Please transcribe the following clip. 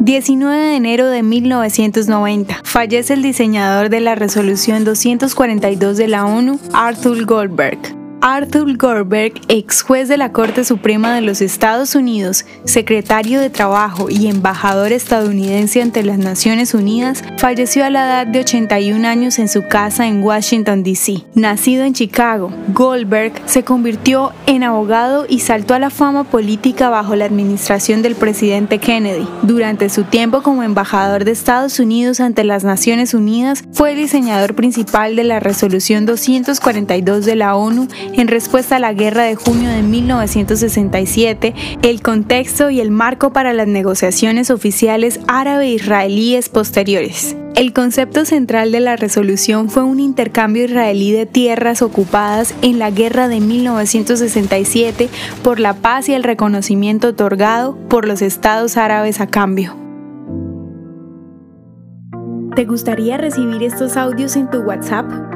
19 de enero de 1990. Fallece el diseñador de la resolución 242 de la ONU, Arthur Goldberg. Arthur Goldberg, ex juez de la Corte Suprema de los Estados Unidos, secretario de Trabajo y embajador estadounidense ante las Naciones Unidas, falleció a la edad de 81 años en su casa en Washington, D.C. Nacido en Chicago, Goldberg se convirtió en abogado y saltó a la fama política bajo la administración del presidente Kennedy. Durante su tiempo como embajador de Estados Unidos ante las Naciones Unidas, fue diseñador principal de la Resolución 242 de la ONU en respuesta a la guerra de junio de 1967, el contexto y el marco para las negociaciones oficiales árabe-israelíes posteriores. El concepto central de la resolución fue un intercambio israelí de tierras ocupadas en la guerra de 1967 por la paz y el reconocimiento otorgado por los estados árabes a cambio. ¿Te gustaría recibir estos audios en tu WhatsApp?